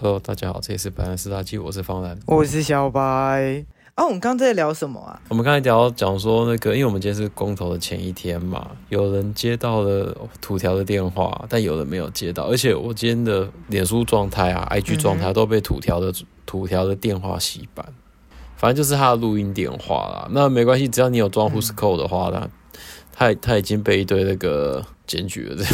Hello，大家好，这里是白兰斯大记，我是方兰，我是小白。啊，我们刚刚在聊什么啊？我们刚才聊讲说那个，因为我们今天是公投的前一天嘛，有人接到了土条的电话，但有人没有接到，而且我今天的脸书状态啊、IG 状态都被土条的、嗯、土条的电话洗版，反正就是他的录音电话啦。那没关系，只要你有装 Whoscall 的话呢，他他已经被一堆那个检举了这样。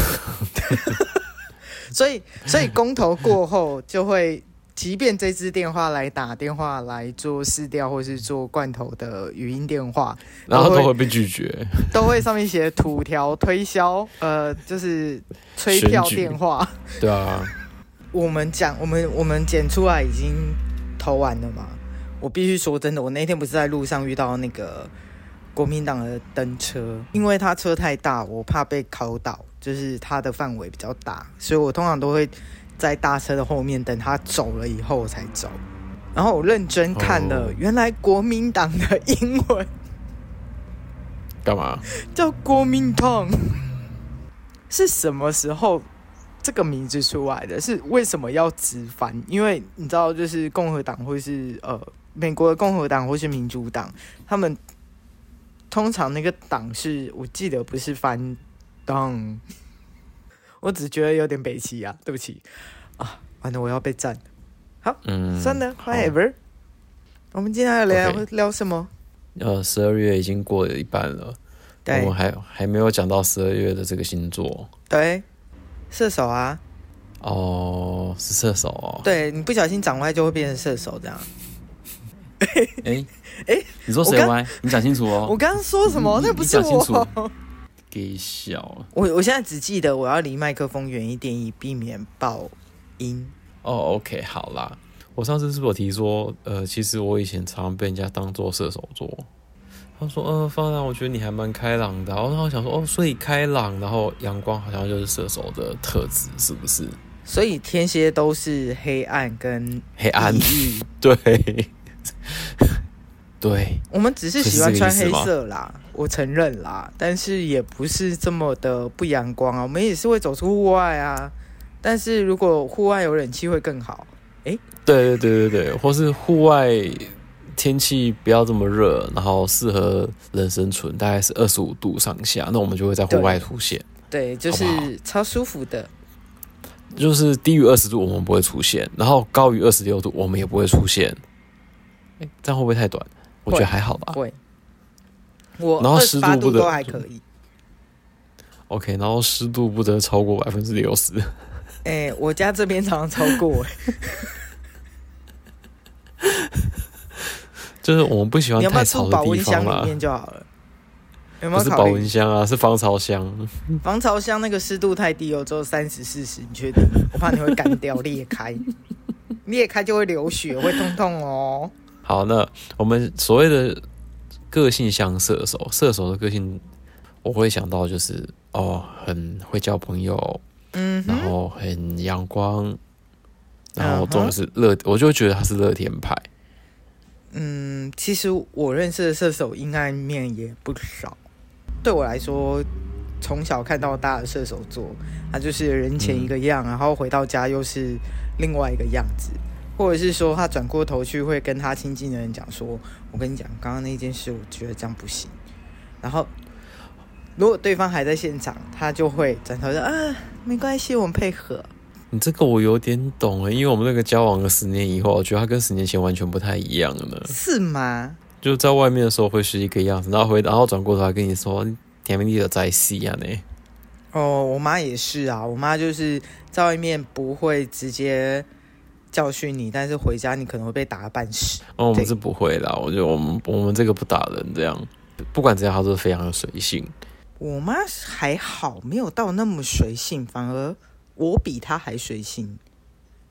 所以，所以公投过后就会。即便这支电话来打电话来做试调或是做罐头的语音电话，然后都会被拒绝，都会上面写土条推销，呃，就是催票电话。对啊，我们讲，我们我们剪出来已经投完了嘛。我必须说真的，我那天不是在路上遇到那个国民党的登车，因为他车太大，我怕被考倒，就是它的范围比较大，所以我通常都会。在大车的后面等他走了以后我才走，然后我认真看了，原来国民党的英文干嘛叫国民党？是什么时候这个名字出来的？是为什么要直翻？因为你知道，就是共和党或是呃美国的共和党或是民主党，他们通常那个党是我记得不是翻党。我只觉得有点北齐啊，对不起啊，完了我要被赞。好，嗯，算了，whatever。我们今天要聊 okay, 聊什么？呃，十二月已经过了一半了，对，我们还还没有讲到十二月的这个星座。对，射手啊。哦，是射手哦。对，你不小心长歪就会变成射手这样。哎哎，你说谁歪？你讲清楚哦。我刚刚说什么？那不是我。给笑我我现在只记得我要离麦克风远一点，以避免爆音。哦、oh,，OK，好啦。我上次是不是有提说，呃，其实我以前常常被人家当做射手座。他说，呃，方然，我觉得你还蛮开朗的。然后我想说，哦，所以开朗，然后阳光好像就是射手的特质，是不是？所以天蝎都是黑暗跟黑暗，对。对，我们只是喜欢穿黑色啦，我承认啦，但是也不是这么的不阳光啊。我们也是会走出户外啊，但是如果户外有冷气会更好。哎、欸，对对对对对，或是户外天气不要这么热，然后适合人生存，大概是二十五度上下，那我们就会在户外出现。对，对，就是超舒服的。就是低于二十度我们不会出现，然后高于二十六度我们也不会出现。哎，这样会不会太短？我觉得还好吧。会，我然后湿度不得都还可以。OK，然后湿度不得超过百分之六十。哎，我家这边常常超过。就是我们不喜欢太潮的地方嘛。保温箱里面就好了。有没有？不是保温箱啊，是防潮箱。防潮箱那个湿度太低哦，只有三十四十，你确定？我怕你会干掉裂开，裂开就会流血，会痛痛哦。好，那我们所谓的个性像射手，射手的个性，我会想到就是哦，很会交朋友，嗯，然后很阳光，然后重点是乐，我就会觉得他是乐天派。嗯，其实我认识的射手阴暗面也不少。对我来说，从小看到大的射手座，他就是人前一个样，嗯，然后回到家又是另外一个样子。或者是说，他转过头去会跟他亲近的人讲说：“我跟你讲，刚刚那件事，我觉得这样不行。”然后，如果对方还在现场，他就会转头说：“啊，没关系，我们配合。”你这个我有点懂了，因为我们那个交往了十年以后，我觉得他跟十年前完全不太一样了呢。是吗？就在外面的时候会是一个样子，然后回然后转过头来跟你说：“甜蜜蜜的在戏啊呢。”哦，我妈也是啊，我妈就是在外面不会直接。教训你，但是回家你可能会被打个半死。哦，我们是不会啦，我觉得我们我们这个不打人，这样不管怎样，他都是非常的随性。我妈还好，没有到那么随性，反而我比她还随性。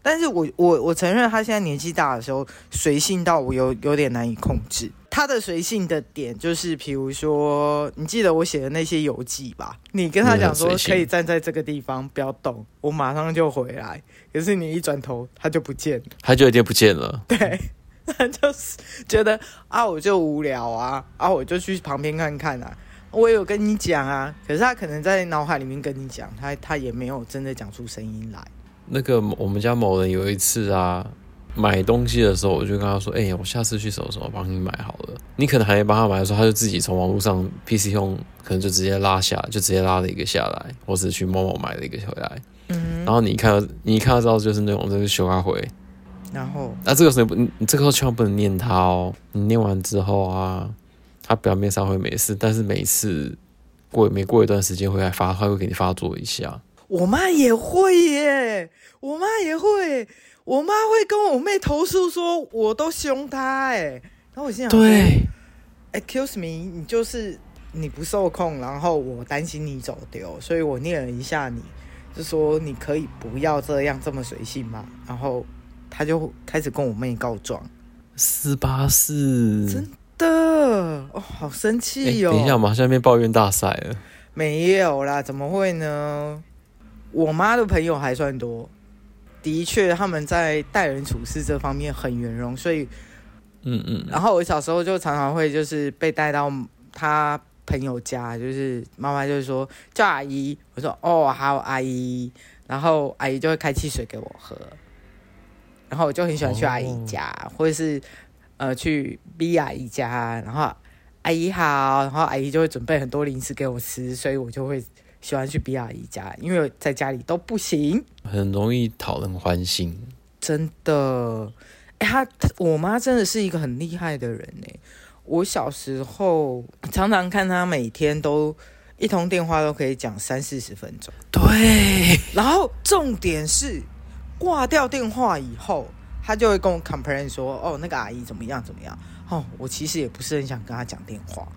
但是我我我承认，他现在年纪大的时候，随性到我有有点难以控制。他的随性的点就是，比如说，你记得我写的那些游记吧？你跟他讲说可以站在这个地方不要动，我马上就回来。可是你一转头，他就不见了，他就已经不见了。对，他就是觉得啊，我就无聊啊，啊，我就去旁边看看啊。我有跟你讲啊，可是他可能在脑海里面跟你讲，他他也没有真的讲出声音来。那个我们家某人有一次啊，买东西的时候，我就跟他说：“哎、欸，我下次去什么什么帮你买好了。”你可能还没帮他买的时候，他就自己从网络上 PC 用，可能就直接拉下，就直接拉了一个下来，或者去某某买了一个回来。嗯，然后你一看到，你一看到之后就是那种就是修阿回。然后，那、啊、这个时候不，你这个时候千万不能念他哦。你念完之后啊，他表面上会没事，但是每一次过每过一段时间回来发，他会给你发作一下。我妈也会耶，我妈也会，我妈会跟我妹投诉说，我都凶她哎。然后我心想，对，Excuse me，你就是你不受控，然后我担心你走丢，所以我念了一下你，就说你可以不要这样这么随性嘛。然后她就开始跟我妹告状，四八四，真的哦，好生气哦。等一下，我们下面抱怨大赛了，没有啦，怎么会呢？我妈的朋友还算多，的确他们在待人处事这方面很圆融，所以，嗯嗯。然后我小时候就常常会就是被带到他朋友家，就是妈妈就是说叫阿姨，我说哦好阿姨，然后阿姨就会开汽水给我喝，然后我就很喜欢去阿姨家，哦、或者是呃去 B 阿姨家，然后阿姨好，然后阿姨就会准备很多零食给我吃，所以我就会。喜欢去比阿姨家，因为在家里都不行，很容易讨人欢心。真的，哎、欸，他我妈真的是一个很厉害的人呢。我小时候常常看她每天都一通电话都可以讲三四十分钟。对，然后重点是挂掉电话以后，她就会跟我 complain 说：“哦，那个阿姨怎么样怎么样。”哦，我其实也不是很想跟她讲电话。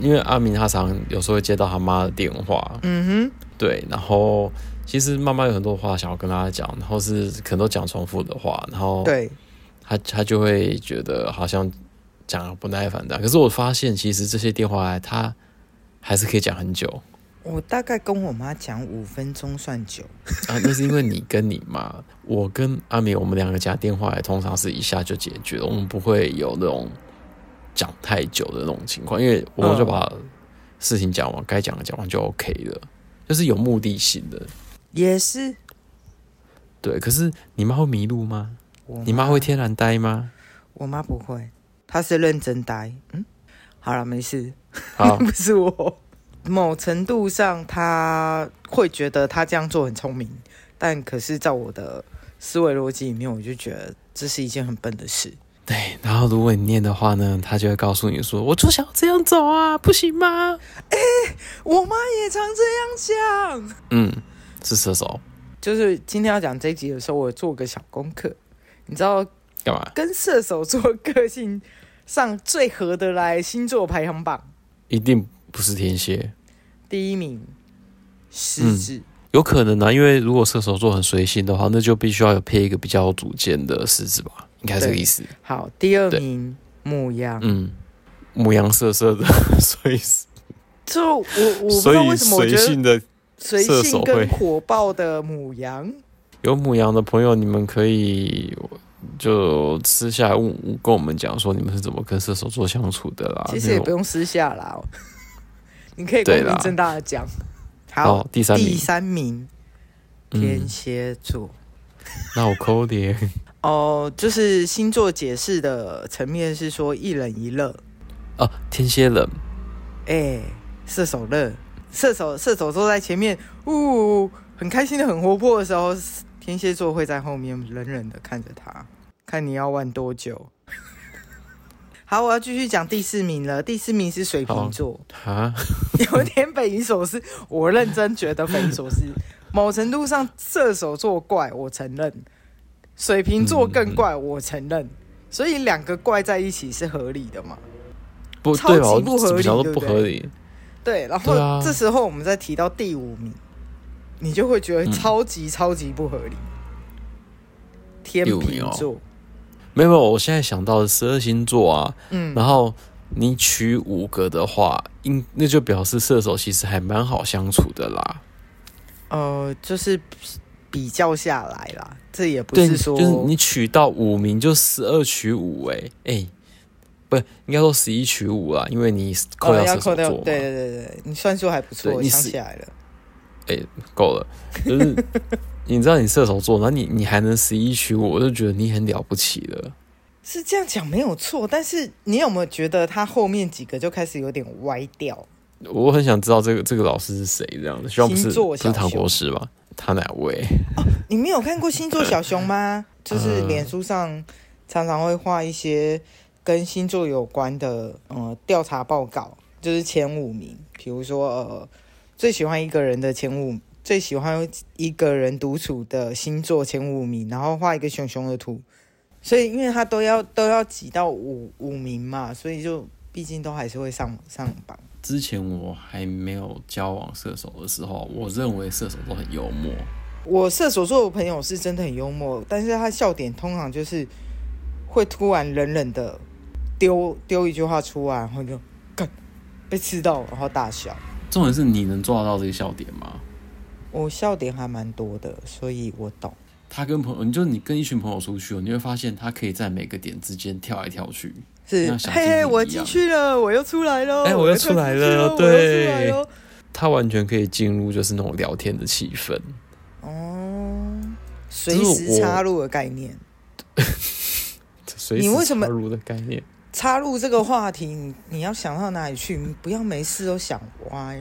因为阿明他常有时候会接到他妈的电话，嗯哼，对，然后其实妈妈有很多话想要跟他讲，然后是可能都讲重复的话，然后对，他他就会觉得好像讲不耐烦的。可是我发现其实这些电话他还是可以讲很久。我大概跟我妈讲五分钟算久啊，那是因为你跟你妈，我跟阿明我们两个讲电话也通常是一下就解决了，我们不会有那种。讲太久的那种情况，因为我就把事情讲完，该讲的讲完就 OK 了，就是有目的性的。也是。对，可是你妈会迷路吗？你妈会天然呆吗？我妈不会，她是认真呆。嗯，好了，没事。好，不是我。某程度上，她会觉得她这样做很聪明，但可是，在我的思维逻辑里面，我就觉得这是一件很笨的事。对，然后如果你念的话呢，他就会告诉你说：“我就想这样走啊，不行吗？”哎，我妈也常这样讲。嗯，是射手。就是今天要讲这一集的时候，我做个小功课，你知道干嘛？跟射手座个性上最合得来星座排行榜，一定不是天蝎。第一名，狮子。嗯，有可能呢，啊，因为如果射手座很随性的话，那就必须要有配一个比较有主见的狮子吧。应该这个意思。好，第二名母羊，嗯，母羊色色的，所以就我我不知道为什么我觉得随性的随性跟火爆的母羊，有母羊的朋友，你们可以就私下问跟我们讲说，你们是怎么跟射手座相处的啦？其实也不用私下啦，你可以光明正大的讲。好，哦，第三名，第三名，天蝎座，嗯，那我抠点。哦，就是星座解释的层面是说一冷一热。哦，天蝎冷，哎、欸，射手热，射手射手座在前面，呜，很开心的很活泼的时候，天蝎座会在后面冷冷的看着他，看你要玩多久。好，我要继续讲第四名了。第四名是水瓶座，啊，有点匪夷所思。我认真觉得匪夷所思，某程度上射手座怪，我承认。水瓶座更怪，我承认，所以两个怪在一起是合理的嘛？不，超级不合理，对不合理。对，然后这时候我们再提到第五名，你就会觉得超级超级不合理。天秤座，没有没有，我现在想到的十二星座啊，嗯，然后你取五个的话，应那就表示射手其实还蛮好相处的啦。呃，就是。比较下来啦，这也不是说就是你取到五名就十二取五哎哎，不应该说十一取五啦，因为你扣掉射手座，对对对对，你算数还不错，我想起来了。哎、欸，够了，就是 你知道你射手座，那你你还能十一取五，我就觉得你很了不起了。是这样讲没有错，但是你有没有觉得他后面几个就开始有点歪掉？我很想知道这个这个老师是谁，这样的，希望不是不是唐国师吧？他哪位？哦，你没有看过星座小熊吗？就是脸书上常常会画一些跟星座有关的呃调查报告，就是前五名，比如说呃最喜欢一个人的前五，最喜欢一个人独处的星座前五名，然后画一个熊熊的图。所以，因为他都要都要挤到五五名嘛，所以就毕竟都还是会上上榜。之前我还没有交往射手的时候，我认为射手都很幽默。我射手座的朋友是真的很幽默，但是他笑点通常就是会突然冷冷的丢丢一句话出来，然后就干被刺到，然后大笑。重点是你能抓得到这个笑点吗？我笑点还蛮多的，所以我懂。他跟朋友，你就你跟一群朋友出去，你会发现他可以在每个点之间跳来跳去。是，嘿嘿，我进去了，我又出来了，哎、欸，我又出来了，对，他完全可以进入就是那种聊天的气氛。哦，随时插入的概念。你为什么插入的概念？插入这个话题，你你要想到哪里去？你不要没事都想歪。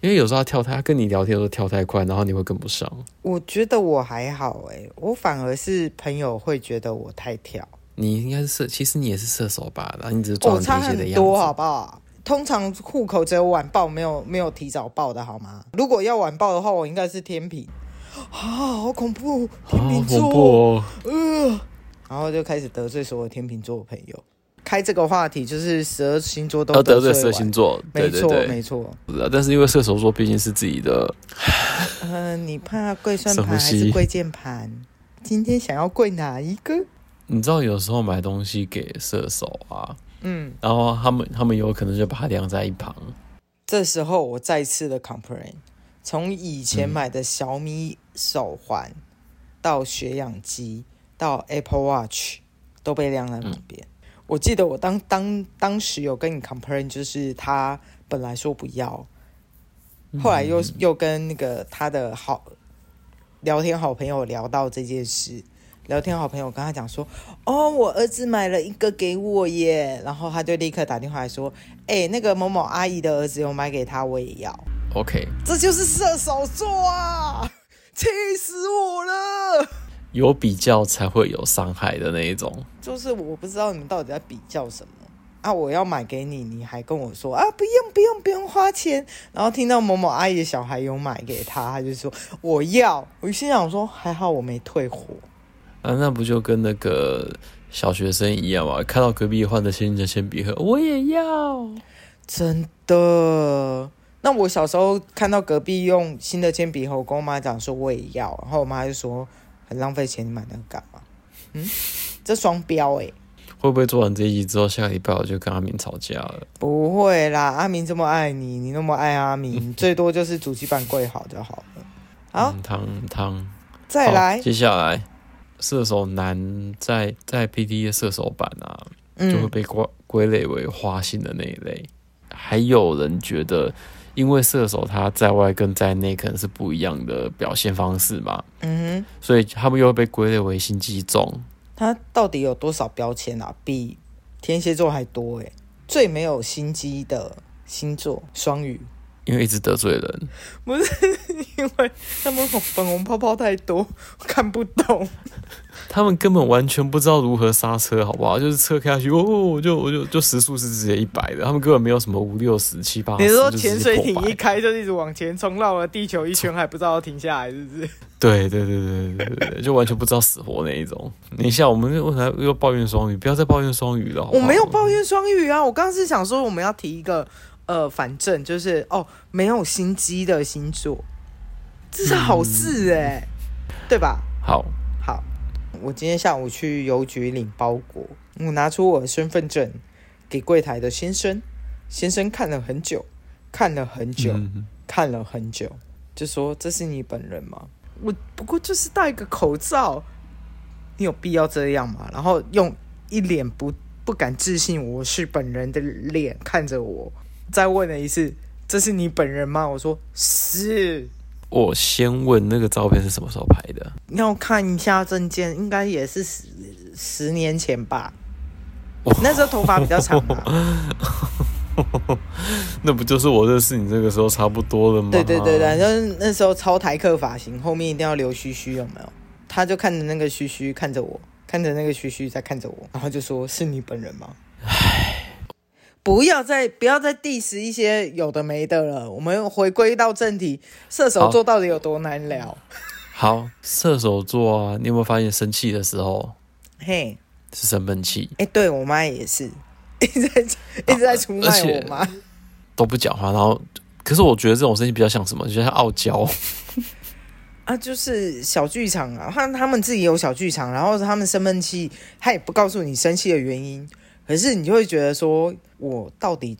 因为有时候他跳太，他跟你聊天都跳太快，然后你会跟不上。我觉得我还好哎，我反而是朋友会觉得我太跳。你应该是射，其实你也是射手吧？然后你只是装天蝎的样子。多好不好？通常户口只有晚报，没有没有提早报的好吗？如果要晚报的话，我应该是天平。啊，好恐怖！天秤座，哦、呃，然后就开始得罪所有天秤座的朋友。开这个话题就是十二星座都得罪十二星座，没错没错。但是因为射手座毕竟是自己的，嗯、呃，你怕跪算盘还是跪键盘？今天想要跪哪一个？你知道有时候买东西给射手啊，嗯，然后他们他们有可能就把它晾在一旁。这时候我再次的 complain，从以前买的小米手环、嗯、到血氧机到 Apple Watch 都被晾在旁边。嗯我记得我当当当时有跟你 complain，就是他本来说不要，后来又又跟那个他的好聊天好朋友聊到这件事，聊天好朋友跟他讲说，哦，我儿子买了一个给我耶，然后他就立刻打电话来说，哎，那个某某阿姨的儿子有买给他，我也要。OK，这就是射手座啊，气死我了。有比较才会有伤害的那一种，就是我不知道你们到底在比较什么啊！我要买给你，你还跟我说啊，不用不用不用花钱。然后听到某某阿姨的小孩有买给他，他就说我要。我心想说还好我没退货啊，那不就跟那个小学生一样嘛？看到隔壁换的新的铅笔盒，我也要。真的？那我小时候看到隔壁用新的铅笔盒，我跟我妈讲说我也要，然后我妈就说。很浪费钱，你买那个干嘛？嗯，这双标哎，会不会做完这一集之后，下个礼拜我就跟阿明吵架了？不会啦，阿明这么爱你，你那么爱阿明，最多就是主机板跪好就好了。好，汤汤，再来，接下来射手男在在的射手版啊，就会被归归类为花心的那一类。还有人觉得。因为射手他在外跟在内可能是不一样的表现方式嘛，嗯哼，所以他们又会被归类为心机重。他到底有多少标签啊？比天蝎座还多诶。最没有心机的星座双鱼，因为一直得罪人，不是因为他们粉红泡泡太多，我看不懂。他们根本完全不知道如何刹车，好不好？就是车开下去，哦，我就我就就时速是直接一百的，他们根本没有什么五六十七八十。你说潜水艇一开就一直往前冲，绕了地球一圈还不知道要停下来，是不是？对对对对对对对，就完全不知道死活那一种。等一下，我们为啥又抱怨双鱼？不要再抱怨双鱼了好好。我没有抱怨双鱼啊，我刚刚是想说我们要提一个呃，反正就是哦，没有心机的星座，这是好事哎、嗯，对吧？好。我今天下午去邮局领包裹，我拿出我的身份证给柜台的先生，先生看了很久，看了很久，嗯、看了很久，就说：“这是你本人吗？”我不过就是戴个口罩，你有必要这样吗？然后用一脸不不敢置信我是本人的脸看着我，再问了一次：“这是你本人吗？”我说：“是。”我先问那个照片是什么时候拍的？要看一下证件，应该也是十十年前吧。那时候头发比较长嘛。那不就是我认识你这个时候差不多了吗？对对对对，就是那时候超台客发型，后面一定要留须须，有没有？他就看着那个须须，看着我，看着那个须须在看着我，然后就说：“是你本人吗？”唉，不要再不要再 diss 一些有的没的了，我们回归到正题，射手座到底有多难聊？好，射手座啊，你有没有发现生气的时候，嘿，是生闷气？哎，对我妈也是。一直在一直在出卖我妈？都不讲话，然后可是我觉得这种生气比较像什么？就像傲娇 啊，就是小剧场啊。他他们自己有小剧场，然后他们生闷气，他也不告诉你生气的原因。可是你就会觉得说，我到底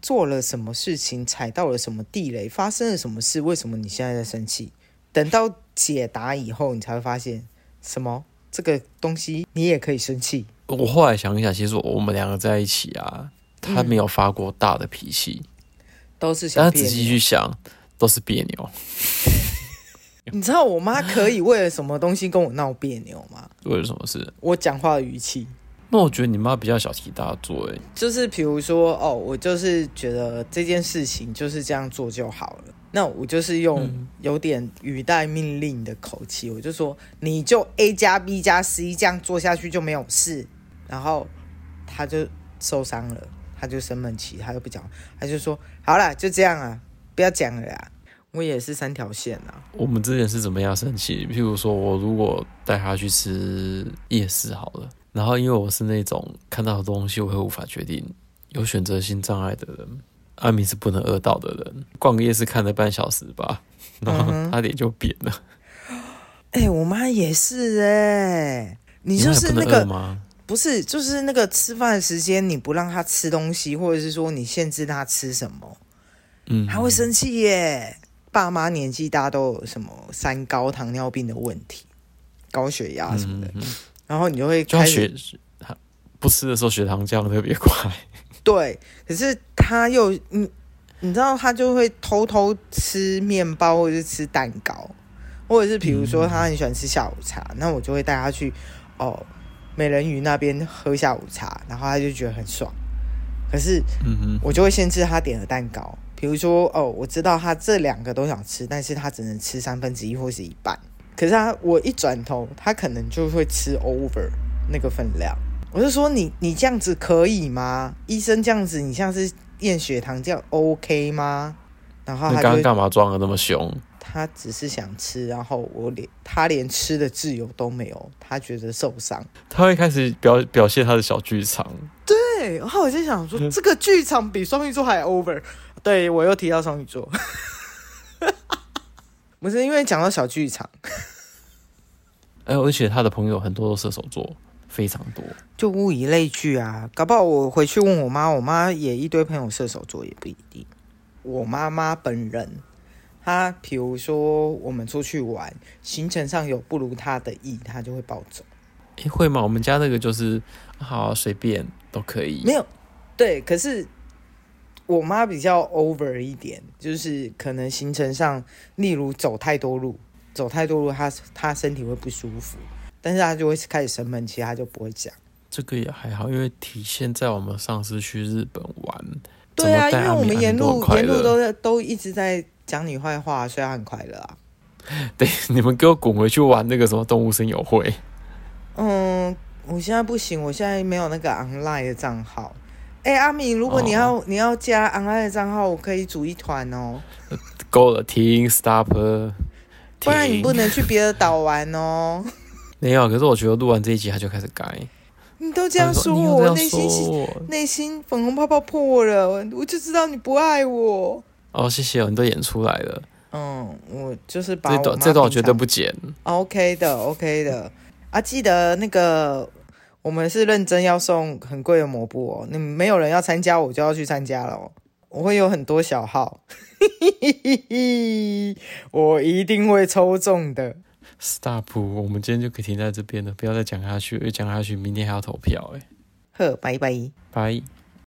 做了什么事情，踩到了什么地雷，发生了什么事？为什么你现在在生气？等到解答以后，你才会发现什么？这个东西你也可以生气。我后来想一想，其实我们两个在一起啊，他没有发过大的脾气，嗯、都是想。但仔细去想，都是别扭。你知道我妈可以为了什么东西跟我闹别扭吗？为了什么事？我讲话的语气。那我觉得你妈比较小题大做，哎，就是比如说，哦，我就是觉得这件事情就是这样做就好了。那我就是用有点语带命令的口气，我就说，你就 A 加 B 加 C 这样做下去就没有事。然后他就受伤了，他就生闷气，他就不讲，他就说好了，就这样啊，不要讲了呀。我也是三条线啊。我们之前是怎么样生气？譬如说我如果带他去吃夜市好了，然后因为我是那种看到的东西我会无法决定，有选择性障碍的人，阿明是不能饿到的人。逛个夜市看了半小时吧，然后他脸就扁了。哎、嗯欸，我妈也是哎、欸，你就是那个吗？不是，就是那个吃饭的时间，你不让他吃东西，或者是说你限制他吃什么，嗯，他会生气耶。爸妈年纪大都有什么三高、糖尿病的问题，高血压什么的，嗯、然后你就会开始血不吃的时候血糖降特别快。对，可是他又你你知道他就会偷偷吃面包，或者是吃蛋糕，或者是比如说他很喜欢吃下午茶，嗯、那我就会带他去哦。美人鱼那边喝下午茶，然后他就觉得很爽。可是，我就会先吃他点的蛋糕，比如说，哦，我知道他这两个都想吃，但是他只能吃三分之一或是一半。可是他，我一转头，他可能就会吃 over 那个分量。我就说你，你这样子可以吗？医生这样子，你像是验血糖这样 OK 吗？然后他刚刚干嘛装的那么凶？他只是想吃，然后我连他连吃的自由都没有，他觉得受伤。他会开始表表现他的小剧场。对，然后我就想说，这个剧场比双鱼座还 over。对，我又提到双鱼座，不是因为讲到小剧场。哎，而且他的朋友很多都射手座，非常多，就物以类聚啊。搞不好我回去问我妈，我妈也一堆朋友射手座，也不一定。我妈妈本人。她比如说，我们出去玩，行程上有不如她的意，她就会暴走。诶，会吗？我们家那个就是好随便都可以。没有，对，可是我妈比较 over 一点，就是可能行程上，例如走太多路，走太多路，她她身体会不舒服，但是她就会开始生闷气，她就不会讲。这个也还好，因为体现在我们上次去日本玩。对啊，因为我们沿路沿路都在都一直在。讲你坏话，虽然很快乐啊。对，你们给我滚回去玩那个什么动物森友会。嗯，我现在不行，我现在没有那个 online 的账号。哎、欸，阿敏，如果你要、哦、你要加 online 的账号，我可以组一团哦。够了，停，stop。不然你不能去别的岛玩哦。没有，可是我觉得录完这一集他就开始改。你都这样说我，我内心内心粉红泡泡破了，我就知道你不爱我。哦，谢谢，你都演出来了。嗯，我就是把这段这段我绝对不剪。OK 的，OK 的。啊，记得那个我们是认真要送很贵的抹布哦。你没有人要参加，我就要去参加了。哦我会有很多小号，我一定会抽中的。Stop，我们今天就可以停在这边了，不要再讲下去，因为讲下去明天还要投票。哎，呵，拜拜，拜。